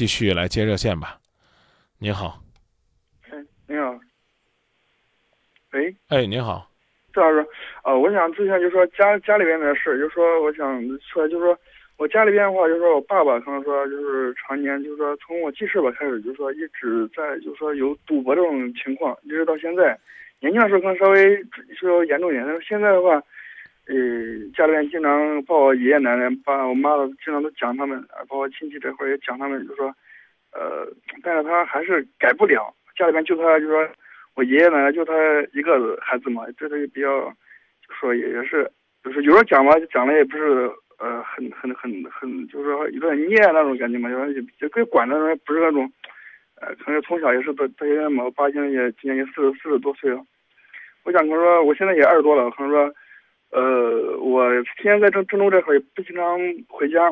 继续来接热线吧。你好，哎，你好。喂，哎，你好，赵老师，呃，我想咨询，就是说家家里边的事，就是说我想说，就是说我家里边的话，就是说我爸爸可能说就是常年就是说从我记事吧开始，就是说一直在就是说有赌博这种情况，一直到现在。年轻的时候可能稍微说严重一点，但是现在的话，呃，家里面经常把我爷爷奶奶、把我妈经常都讲他们，包括亲戚这块也讲他们，就说，呃，但是他还是改不了，家里面就他就说。我爷爷奶奶就他一个孩子嘛，这他也比较，就说也也是，就是有时候讲嘛，讲的也不是呃很很很很，就是说有点念那种感觉嘛，就说也也可以管的人不是那种，呃，可能从小也是到到现在嘛，我爸现在也今年也四十四十多岁了，我想可能说我现在也二十多了，可能说，呃，我天天在郑郑州这块也不经常回家，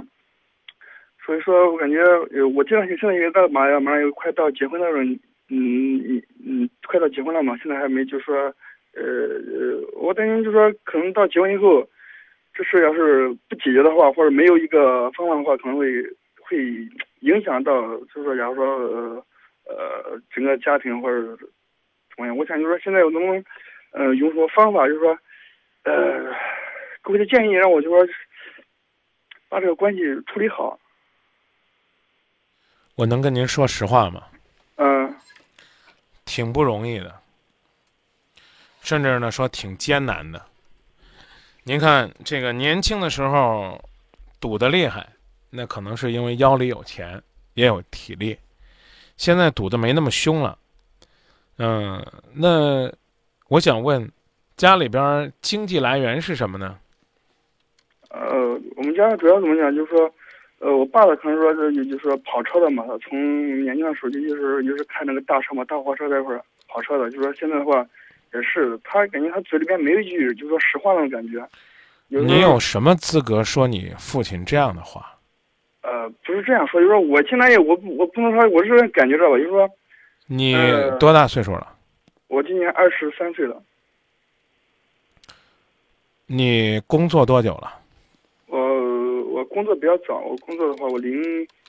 所以说我感觉呃我这段时间现在也到马上马上又快到结婚那种。嗯嗯，快到结婚了嘛，现在还没就说，呃呃，我担心就是说可能到结婚以后，这事要是不解决的话，或者没有一个方法的话，可能会会影响到，就是说，假如说呃整个家庭或者怎么样，我想就是说现在我能不能，呃，用什么方法，就是说，呃，给我的建议，让我就说把这个关系处理好。我能跟您说实话吗？嗯。挺不容易的，甚至呢说挺艰难的。您看这个年轻的时候赌的厉害，那可能是因为腰里有钱，也有体力。现在赌的没那么凶了，嗯，那我想问，家里边经济来源是什么呢？呃，我们家主要怎么讲，就是说。呃，我爸爸可能说是，就是说跑车的嘛，他从年轻的时候就就是就是开那个大车嘛，大货车那块儿跑车的，就说现在的话，也是他感觉他嘴里边没有一句就是说实话那种感觉。你有什么资格说你父亲这样的话？呃，不是这样说，就是说我现在也我我不能说我是感觉着吧，就是说。你多大岁数了？我今年二十三岁了。你工作多久了？我我工作比较早，我工作的话，我零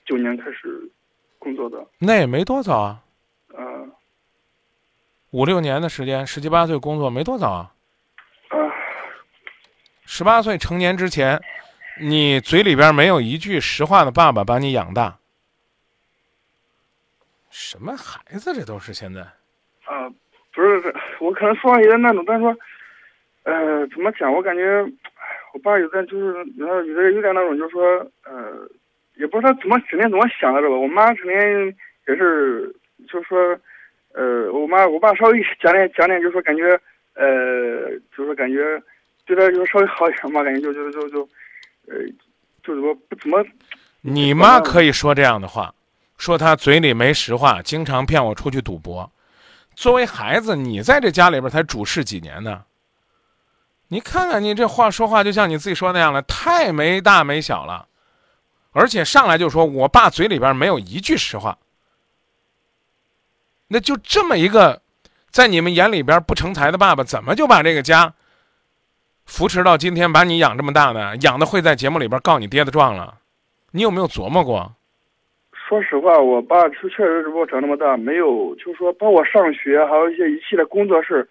九年开始工作的。那也没多早啊。嗯。五六年的时间，十七八岁工作没多早啊。啊。十八岁成年之前，你嘴里边没有一句实话的爸爸把你养大。什么孩子，这都是现在。啊，不是，我可能说话有点那种，但是说，呃，怎么讲？我感觉。我爸有点就是，有点有的有点那种，就是说，呃，也不知道他怎么整天怎么想的，这吧？我妈成天也是，就是说，呃，我妈我爸稍微讲点讲点，就是说感觉，呃，就是说感觉对他就稍微好一点嘛，感觉就就就就，呃，就怎么不怎么。你妈可以说这样的话，说他嘴里没实话，经常骗我出去赌博。作为孩子，你在这家里边才主事几年呢？你看看你这话说话，就像你自己说那样了，太没大没小了，而且上来就说我爸嘴里边没有一句实话，那就这么一个，在你们眼里边不成才的爸爸，怎么就把这个家扶持到今天，把你养这么大呢？养的会在节目里边告你爹的状了？你有没有琢磨过？说实话，我爸确确实是把我长那么大，没有就是说帮我上学，还有一些一系列工作事。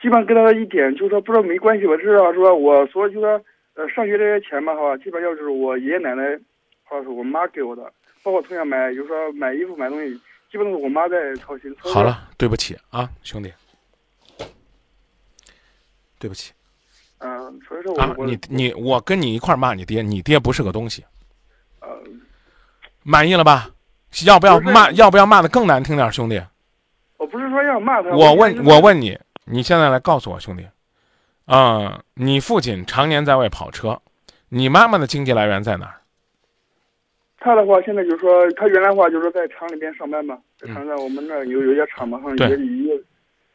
基本上跟他的一点就是说不知道没关系吧，至少说我说就说呃上学这些钱嘛哈，基本上就是我爷爷奶奶或者是我妈给我的，包括从小买，就是说买衣服买东西，基本都是我妈在操心。好了，对不起啊，兄弟，对不起。嗯，所以说啊，你你我跟你一块骂你爹，你爹不是个东西。呃，满意了吧？要不要骂？要不要骂的更难听点，兄弟？我不是说要骂他。我问，我问你。你现在来告诉我，兄弟，啊，你父亲常年在外跑车，你妈妈的经济来源在哪儿？他的话，现在就是说，他原来话就是在厂里边上班嘛，在厂在我们那儿有有些厂嘛，可能一一月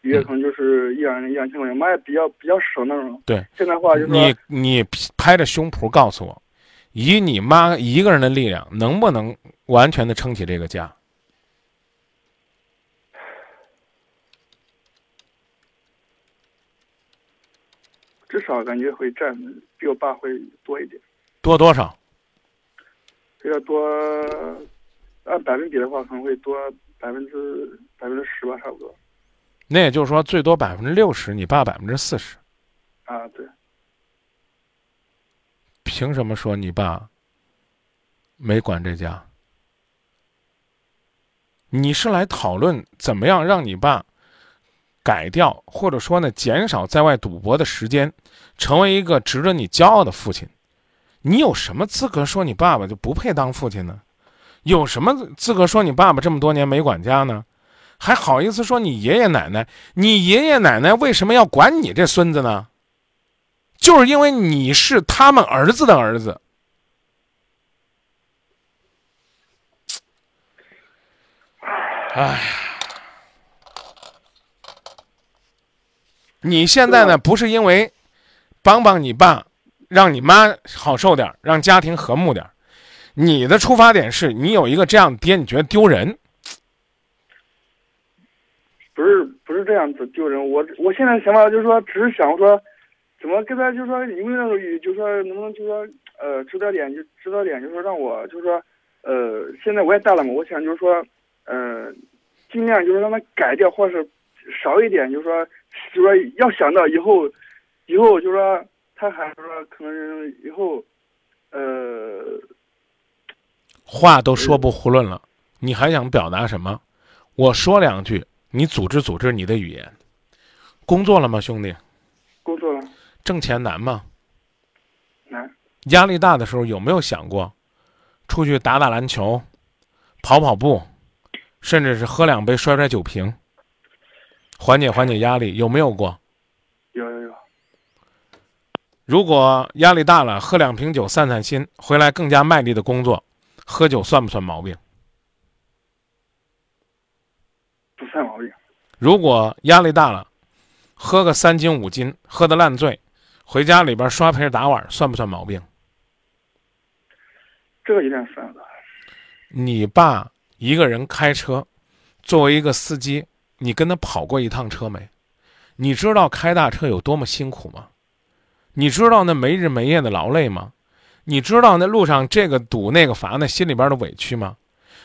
一月可能就是一两一两千块钱，妈也比较比较省那种。对，现在话就是你你拍着胸脯告诉我，以你妈一个人的力量，能不能完全的撑起这个家？至少感觉会占比我爸会多一点，多多少？要多按百分比的话，可能会多百分之百分之十吧，差不多。那也就是说，最多百分之六十，你爸百分之四十。啊，对。凭什么说你爸没管这家？你是来讨论怎么样让你爸改掉，或者说呢减少在外赌博的时间，成为一个值得你骄傲的父亲？你有什么资格说你爸爸就不配当父亲呢？有什么资格说你爸爸这么多年没管家呢？还好意思说你爷爷奶奶？你爷爷奶奶为什么要管你这孙子呢？就是因为你是他们儿子的儿子。哎呀，你现在呢？不是因为帮帮你爸，让你妈好受点，让家庭和睦点。你的出发点是你有一个这样的爹，你觉得丢人？不是，不是这样子丢人。我我现在想法就是说，只是想说，怎么跟他就是说，因为那个语，就是说能不能就是说，呃，指导点就指导点，就是说让我就是说，呃，现在我也大了嘛，我想就是说。嗯，尽量就是让他改掉，或者是少一点，就是说，就说要想到以后，以后就是说，他还是说可能以后，呃，话都说不囫囵了，你还想表达什么？我说两句，你组织组织你的语言。工作了吗，兄弟？工作了。挣钱难吗？难。压力大的时候有没有想过，出去打打篮球，跑跑步？甚至是喝两杯摔摔酒瓶，缓解缓解压力，有没有过？有有有。如果压力大了，喝两瓶酒散散心，回来更加卖力的工作，喝酒算不算毛病？不算毛病。如果压力大了，喝个三斤五斤，喝的烂醉，回家里边刷盆打碗，算不算毛病？这个有点算了。你爸。一个人开车，作为一个司机，你跟他跑过一趟车没？你知道开大车有多么辛苦吗？你知道那没日没夜的劳累吗？你知道那路上这个堵那个乏，那心里边的委屈吗？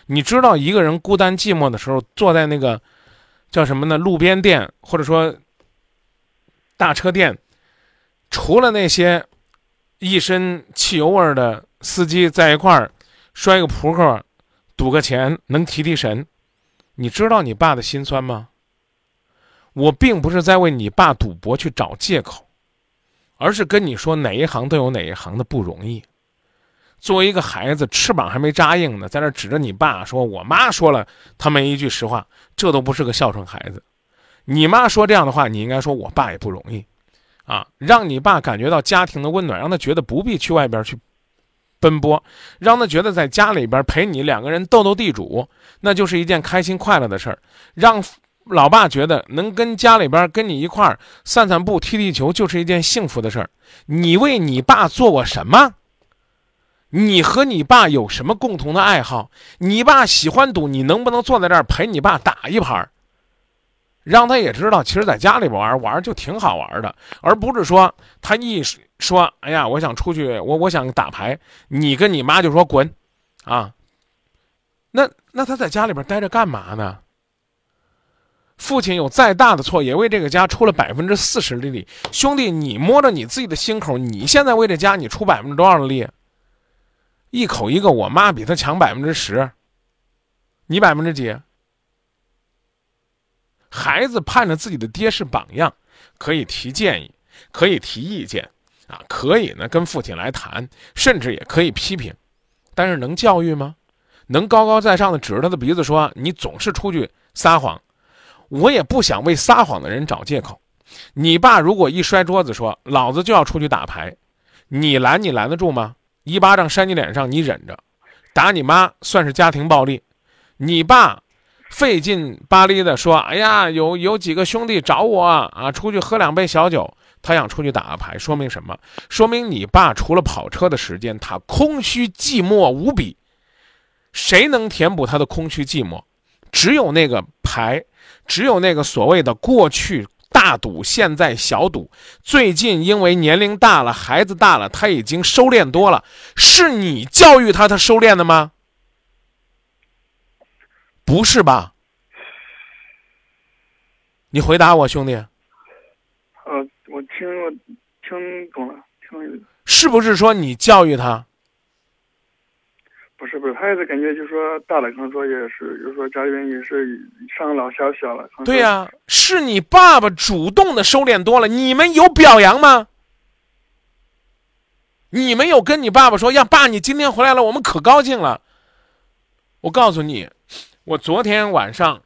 你知道一个人孤单寂寞的时候，坐在那个叫什么呢？路边店或者说大车店，除了那些一身汽油味的司机在一块儿摔个扑克。赌个钱能提提神，你知道你爸的心酸吗？我并不是在为你爸赌博去找借口，而是跟你说哪一行都有哪一行的不容易。作为一个孩子，翅膀还没扎硬呢，在那指着你爸说：“我妈说了，他没一句实话，这都不是个孝顺孩子。”你妈说这样的话，你应该说我爸也不容易，啊，让你爸感觉到家庭的温暖，让他觉得不必去外边去。奔波，让他觉得在家里边陪你两个人斗斗地主，那就是一件开心快乐的事儿。让老爸觉得能跟家里边跟你一块儿散散步、踢踢球，就是一件幸福的事儿。你为你爸做过什么？你和你爸有什么共同的爱好？你爸喜欢赌，你能不能坐在这儿陪你爸打一盘？让他也知道，其实在家里边玩玩就挺好玩的，而不是说他一说，哎呀，我想出去，我我想打牌，你跟你妈就说滚，啊，那那他在家里边待着干嘛呢？父亲有再大的错，也为这个家出了百分之四十的力。兄弟，你摸着你自己的心口，你现在为这家你出百分之多少的力？一口一个，我妈比他强百分之十，你百分之几？孩子盼着自己的爹是榜样，可以提建议，可以提意见，啊，可以呢跟父亲来谈，甚至也可以批评，但是能教育吗？能高高在上的指着他的鼻子说你总是出去撒谎？我也不想为撒谎的人找借口。你爸如果一摔桌子说老子就要出去打牌，你拦你拦得住吗？一巴掌扇你脸上你忍着，打你妈算是家庭暴力，你爸。费劲巴力的说：“哎呀，有有几个兄弟找我啊，出去喝两杯小酒。他想出去打个牌，说明什么？说明你爸除了跑车的时间，他空虚寂寞无比。谁能填补他的空虚寂寞？只有那个牌，只有那个所谓的过去大赌，现在小赌。最近因为年龄大了，孩子大了，他已经收敛多了。是你教育他，他收敛的吗？”不是吧？你回答我，兄弟，呃，我听我听懂了，听了。是不是说你教育他？不是不是，他也是感觉就是说大了，可能说也是，就是说家里边也是上老下小了。对呀、是你爸爸主动的收敛多了，你们有表扬吗？你们有跟你爸爸说呀，爸，你今天回来了，我们可高兴了。我告诉你，我昨天晚上，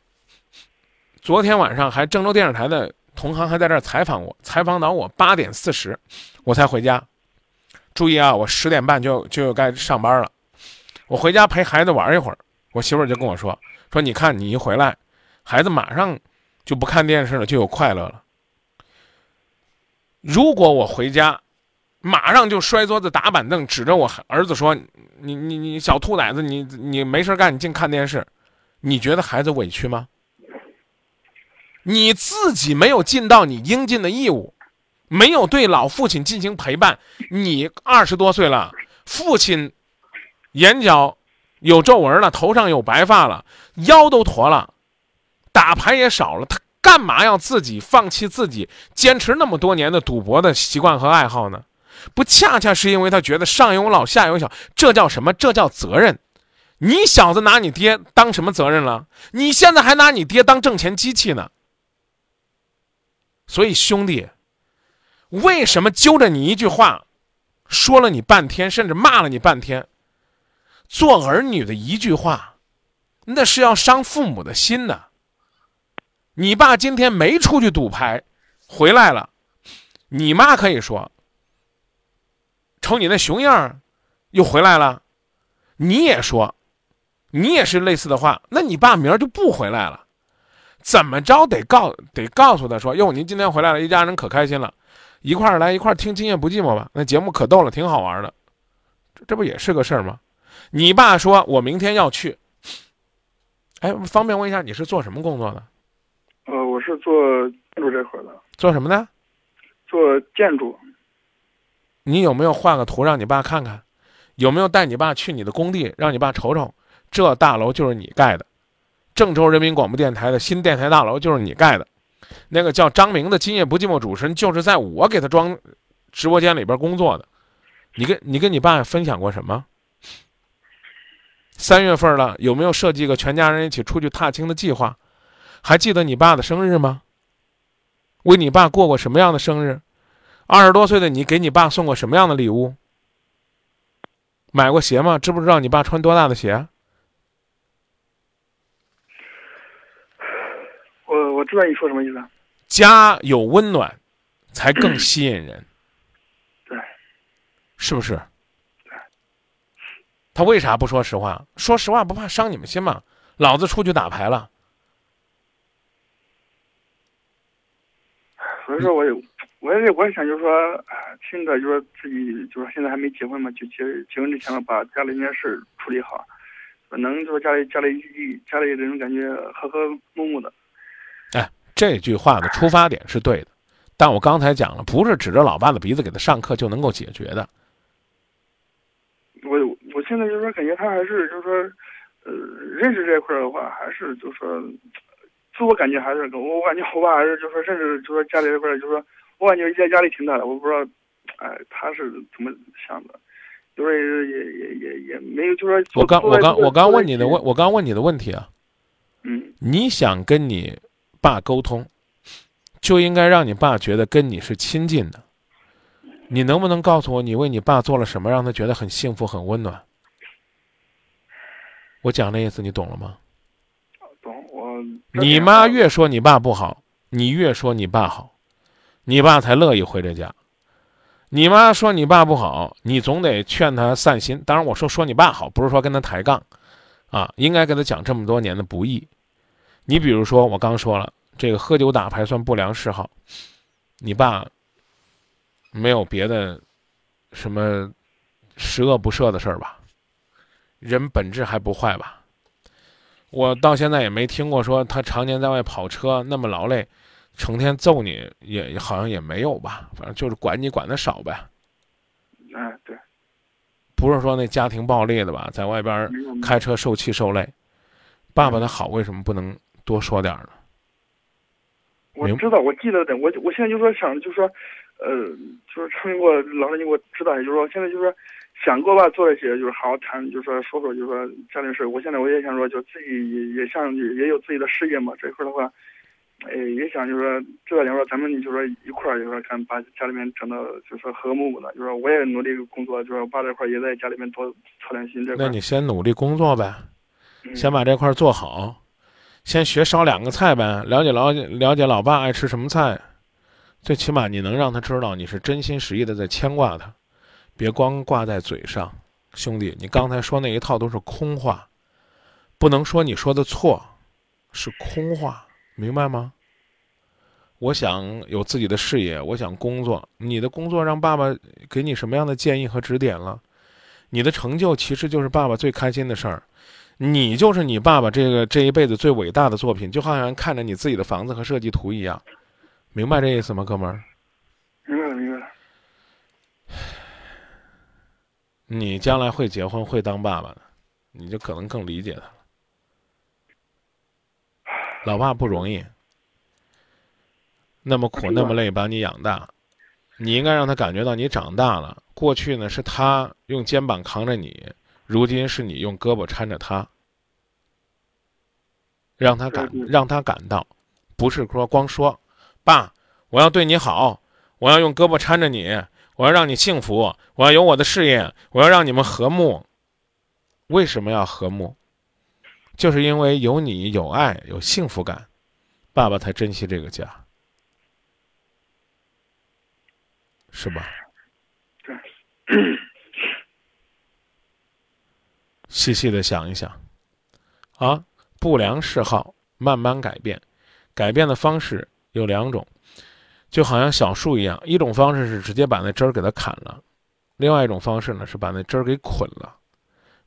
昨天晚上还郑州电视台的同行还在这儿采访我，采访到我八点四十，我才回家。注意啊，我十点半就就该上班了。我回家陪孩子玩一会儿，我媳妇儿就跟我说说，你看你一回来，孩子马上就不看电视了，就有快乐了。如果我回家，马上就摔桌子打板凳，指着我儿子说：“你你你小兔崽子，你你没事干，你净看电视。”你觉得孩子委屈吗？你自己没有尽到你应尽的义务，没有对老父亲进行陪伴。你二十多岁了，父亲眼角有皱纹了，头上有白发了，腰都驼了，打牌也少了，他干嘛要自己放弃自己坚持那么多年的赌博的习惯和爱好呢？不恰恰是因为他觉得上有老下有小，这叫什么？这叫责任。你小子拿你爹当什么责任了？你现在还拿你爹当挣钱机器呢。所以兄弟，为什么揪着你一句话，说了你半天，甚至骂了你半天？做儿女的一句话，那是要伤父母的心的。你爸今天没出去赌牌，回来了，你妈可以说：“瞅你那熊样儿，又回来了。”你也说，你也是类似的话，那你爸明儿就不回来了。怎么着得告得告诉他说：“哟，您今天回来了，一家人可开心了，一块儿来一块儿听《今夜不寂寞》吧，那节目可逗了，挺好玩的。这这不也是个事儿吗？”你爸说：“我明天要去。”哎，方便问一下，你是做什么工作的？呃，我是做建筑这块的，做什么的？做建筑。你有没有画个图让你爸看看？有没有带你爸去你的工地，让你爸瞅瞅？这大楼就是你盖的，郑州人民广播电台的新电台大楼就是你盖的。那个叫张明的《今夜不寂寞》主持人，就是在我给他装直播间里边工作的。你跟你跟你爸分享过什么？三月份了，有没有设计一个全家人一起出去踏青的计划？还记得你爸的生日吗？为你爸过过什么样的生日？二十多岁的你给你爸送过什么样的礼物？买过鞋吗？知不知道你爸穿多大的鞋？知道你说什么意思。家有温暖，才更吸引人。对，是不是？对他为啥不说实话？说实话不怕伤你们心吗？老子出去打牌了，所以说我也我也我也想就是说，听着就是说自己就是说现在还没结婚嘛，就结结婚之前嘛，把家里那些事儿处理好，能就是家里家里家里人感觉和和睦睦的。这句话的出发点是对的，但我刚才讲了，不是指着老爸的鼻子给他上课就能够解决的。我我现在就是说，感觉他还是就是说，呃，认识这块儿的话，还是就是说，自我感觉还是我我感觉我爸还是就是说，甚至就是说家里这块儿就是说，我感觉压压力挺大的，我不知道，哎，他是怎么想的，就是也也也也没有就是说，我刚我刚我刚问你的问我，我刚问你的问题啊，嗯，你想跟你爸沟通，就应该让你爸觉得跟你是亲近的。你能不能告诉我，你为你爸做了什么，让他觉得很幸福、很温暖？我讲的意思，你懂了吗？懂我。你妈越说你爸不好，你越说你爸好，你爸才乐意回这家。你妈说你爸不好，你总得劝他散心。当然，我说说你爸好，不是说跟他抬杠，啊，应该跟他讲这么多年的不易。你比如说，我刚说了，这个喝酒打牌算不良嗜好，你爸没有别的什么十恶不赦的事儿吧？人本质还不坏吧？我到现在也没听过说他常年在外跑车那么劳累，成天揍你也好像也没有吧？反正就是管你管的少呗，哎，对，不是说那家庭暴力的吧，在外边开车受气受累。爸爸的好为什么不能多说点儿呢？我知道，我记得的。我我现在就说想，就说，呃，就是陈明给我老师，你给我指导一下，就是说现在就是说想给我爸做一些，就是好好谈，就是说说说，就是说家里事。我现在我也想说，就自己也也想也有自己的事业嘛。这一块儿的话，呃，也想就是说这两说咱们就说一块儿就是说看把家里面整的就是说和睦的，就是说我也努力工作，就是我爸这块儿也在家里面多操点心。这块那你先努力工作呗，嗯先把这块儿做好，先学烧两个菜呗，了解了解了解老爸爱吃什么菜，最起码你能让他知道你是真心实意的在牵挂他，别光挂在嘴上。兄弟，你刚才说那一套都是空话，不能说你说的错，是空话，明白吗？我想有自己的事业，我想工作。你的工作让爸爸给你什么样的建议和指点了？你的成就其实就是爸爸最开心的事儿。你就是你爸爸这个这一辈子最伟大的作品，就好像看着你自己的房子和设计图一样，明白这意思吗，哥们儿？明白，明白。你将来会结婚，会当爸爸的，你就可能更理解他了。老爸不容易，那么苦那么累把你养大，你应该让他感觉到你长大了。过去呢是他用肩膀扛着你，如今是你用胳膊搀着他，让他感对对让他感到，不是说光说，爸，我要对你好，我要用胳膊搀着你，我要让你幸福，我要有我的事业，我要让你们和睦。为什么要和睦？就是因为有你，有爱，有幸福感，爸爸才珍惜这个家，是吧？细细的想一想，啊，不良嗜好慢慢改变，改变的方式有两种，就好像小树一样，一种方式是直接把那枝儿给它砍了，另外一种方式呢是把那枝儿给捆了，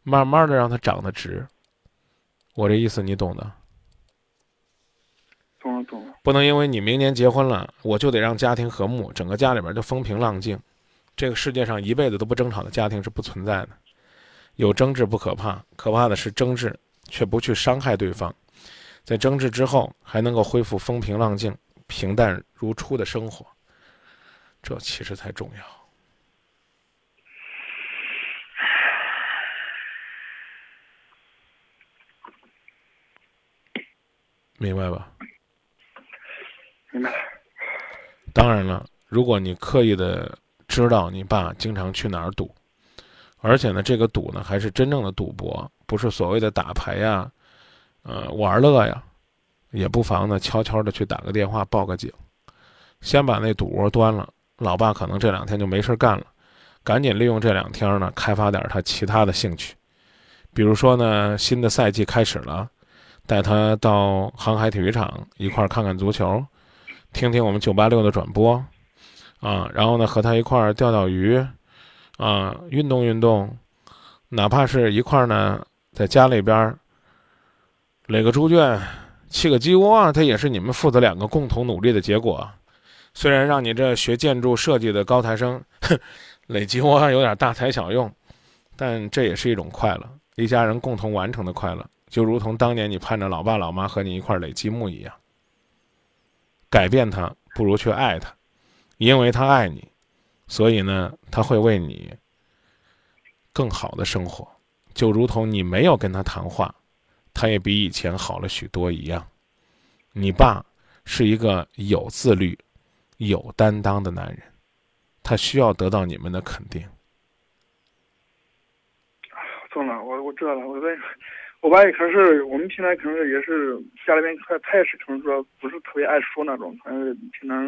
慢慢的让它长得直。我这意思你懂的，懂了，懂了。不能因为你明年结婚了，我就得让家庭和睦，整个家里边就风平浪静。这个世界上一辈子都不争吵的家庭是不存在的，有争执不可怕，可怕的是争执却不去伤害对方，在争执之后还能够恢复风平浪静、平淡如初的生活，这其实才重要。明白吧？明白。当然了，如果你刻意的知道你爸经常去哪儿赌，而且呢，这个赌呢还是真正的赌博，不是所谓的打牌呀，呃，玩乐呀，也不妨呢悄悄的去打个电话报个警，先把那赌窝端了。老爸可能这两天就没事干了，赶紧利用这两天呢开发点他其他的兴趣，比如说呢，新的赛季开始了，带他到航海体育场一块看看足球。听听我们九八六的转播，啊，然后呢和他一块钓钓鱼，啊，运动运动，哪怕是一块儿呢在家里边垒个猪圈、砌个鸡窝，它也是你们父子两个共同努力的结果。虽然让你这学建筑设计的高材生，哼，垒鸡窝有点大材小用，但这也是一种快乐，一家人共同完成的快乐，就如同当年你盼着老爸老妈和你一块垒积木一样。改变他不如去爱他，因为他爱你，所以呢，他会为你更好的生活，就如同你没有跟他谈话，他也比以前好了许多一样。你爸是一个有自律、有担当的男人，他需要得到你们的肯定。懂了，我我知道了。我问，我爸也可是我们平常可能是也是家里面他他也是可能说不是特别爱说那种，可能是平常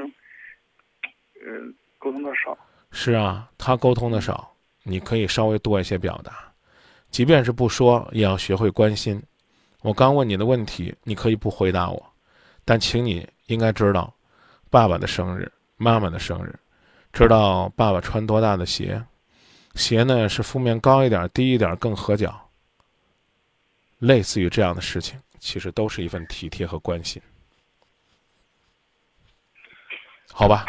呃沟通的少。是啊，他沟通的少，你可以稍微多一些表达，即便是不说，也要学会关心。我刚问你的问题，你可以不回答我，但请你应该知道，爸爸的生日，妈妈的生日，知道爸爸穿多大的鞋，鞋呢是负面高一点、低一点更合脚。类似于这样的事情，其实都是一份体贴和关心，好吧？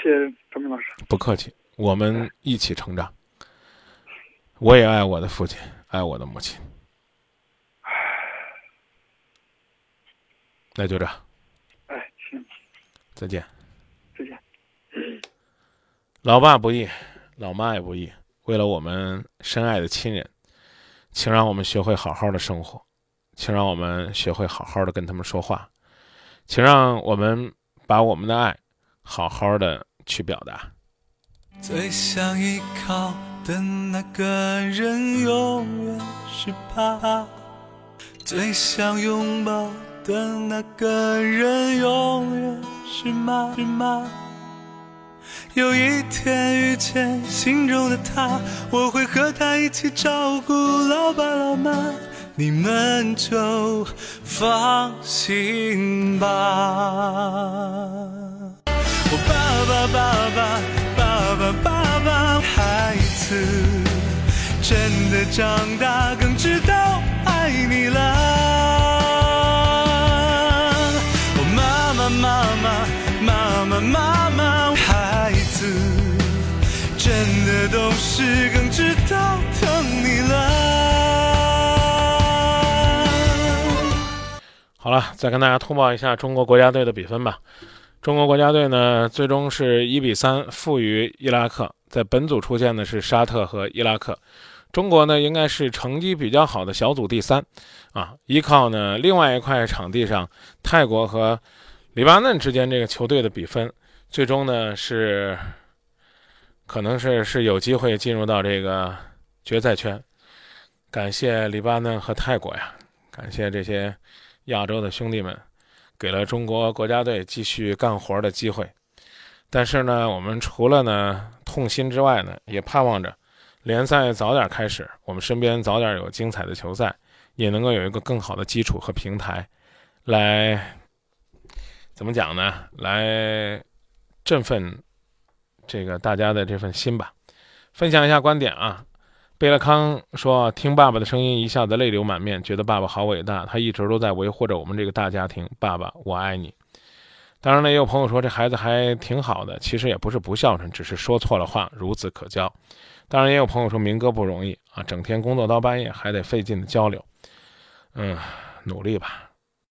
谢谢张明老师，不客气，我们一起成长。我也爱我的父亲，爱我的母亲。那就这。哎，行。再见。再见。老爸不易，老妈也不易，为了我们深爱的亲人，请让我们学会好好的生活，请让我们学会好好的跟他们说话，请让我们把我们的爱好好的。去表达。最想依靠的那个人永远是爸，最想拥抱的那个人永远是妈妈。有一天遇见心中的他，我会和他一起照顾老爸老妈，你们就放心吧。爸爸爸爸爸爸爸爸，孩子真的长大更知道爱你了。我妈妈妈妈妈妈妈妈，孩子真的懂事更知道疼你了。好了，再跟大家通报一下中国国家队的比分吧。中国国家队呢，最终是一比三负于伊拉克。在本组出现的是沙特和伊拉克。中国呢，应该是成绩比较好的小组第三，啊，依靠呢另外一块场地上泰国和黎巴嫩之间这个球队的比分，最终呢是可能是是有机会进入到这个决赛圈。感谢黎巴嫩和泰国呀，感谢这些亚洲的兄弟们。给了中国国家队继续干活的机会，但是呢，我们除了呢痛心之外呢，也盼望着联赛早点开始，我们身边早点有精彩的球赛，也能够有一个更好的基础和平台，来怎么讲呢？来振奋这个大家的这份心吧。分享一下观点啊。贝勒康说：“听爸爸的声音，一下子泪流满面，觉得爸爸好伟大。他一直都在维护着我们这个大家庭。爸爸，我爱你。”当然了，也有朋友说这孩子还挺好的，其实也不是不孝顺，只是说错了话，孺子可教。当然，也有朋友说明哥不容易啊，整天工作到半夜，还得费劲的交流。嗯，努力吧。